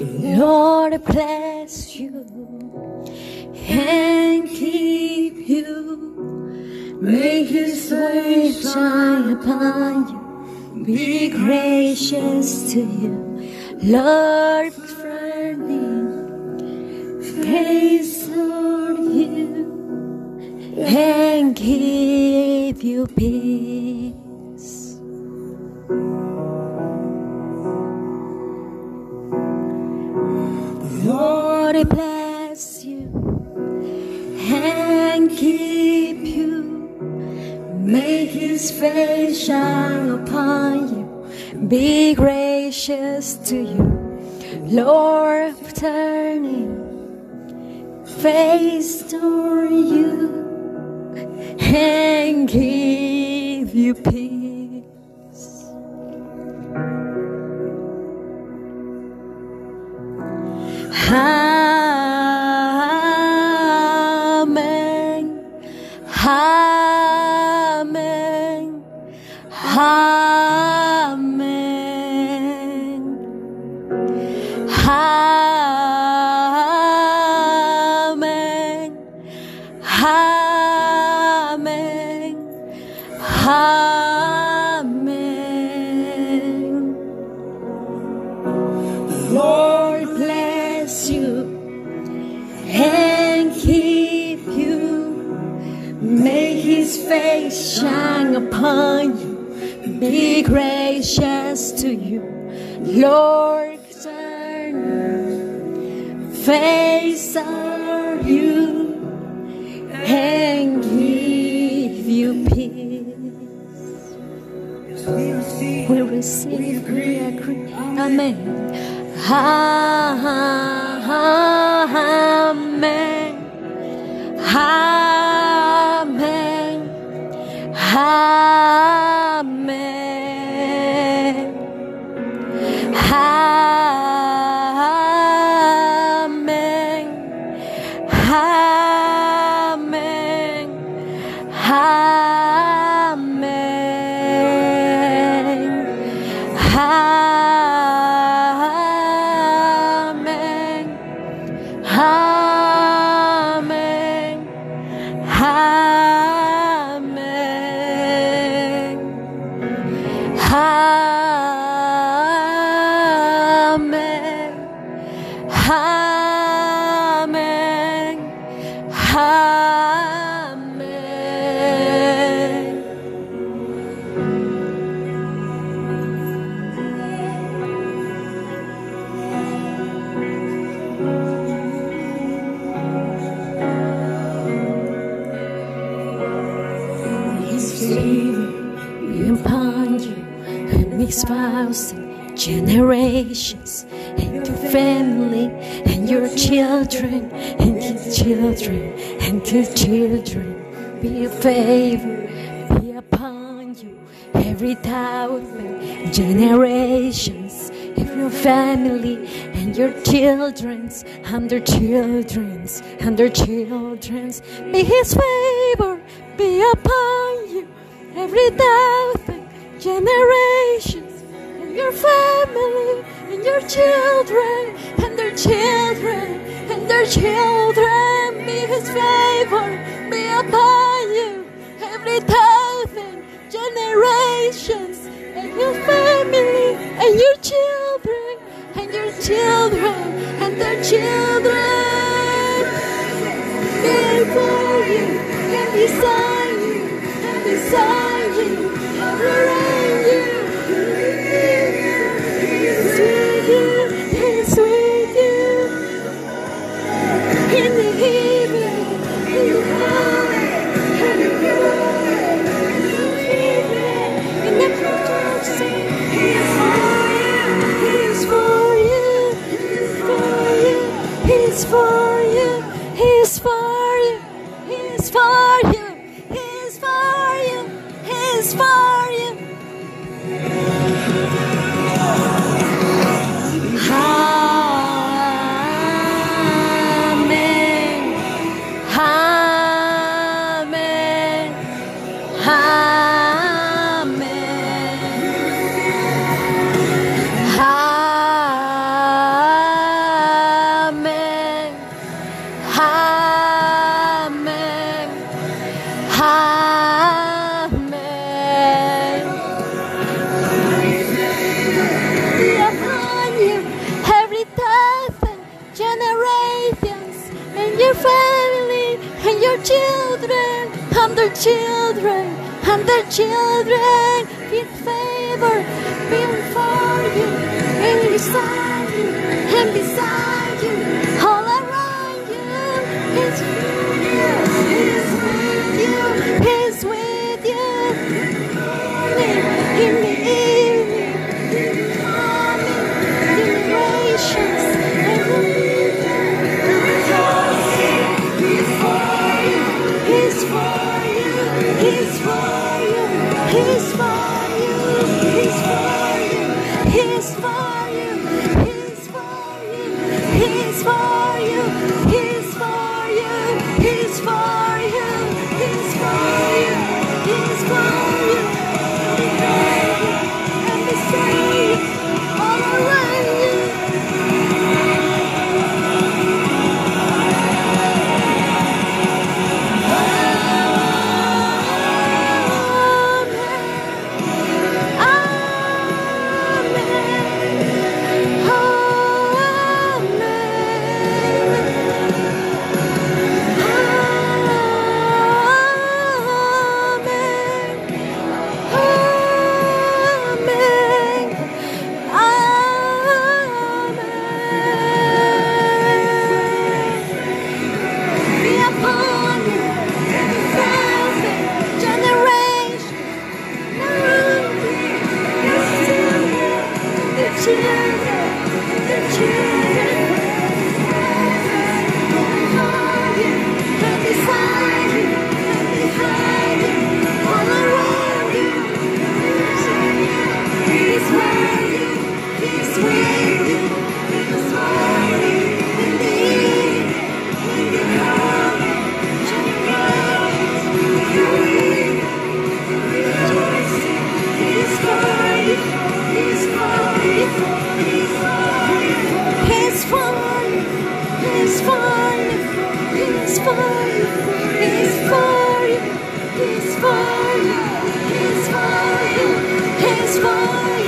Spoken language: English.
Lord bless you and keep you. Make his face shine upon you. Be gracious to you. Lord burning face on you and give you peace. Bless you and keep you. Make his face shine upon you. Be gracious to you. Lord turning face toward you and give you peace. Amen. Amen. Amen. Lord bless you and keep you. Make his face shine upon you. Be gracious to you. Lord face on you and give you peace. We receive, we agree. Amen. Amen. Amen. Amen. Generations and your family and your children and your children and your children. Be a favor be upon you every thousand generations of your family and your children's and their children's and their children's. May his favor be upon you every thousand generations your family and your children and their children and their children. May his favor be upon you every thousand generations and your family and your children and your children and their children. Before you and beside you and beside you been for you and beside you and beside you. He's with you. He's with. for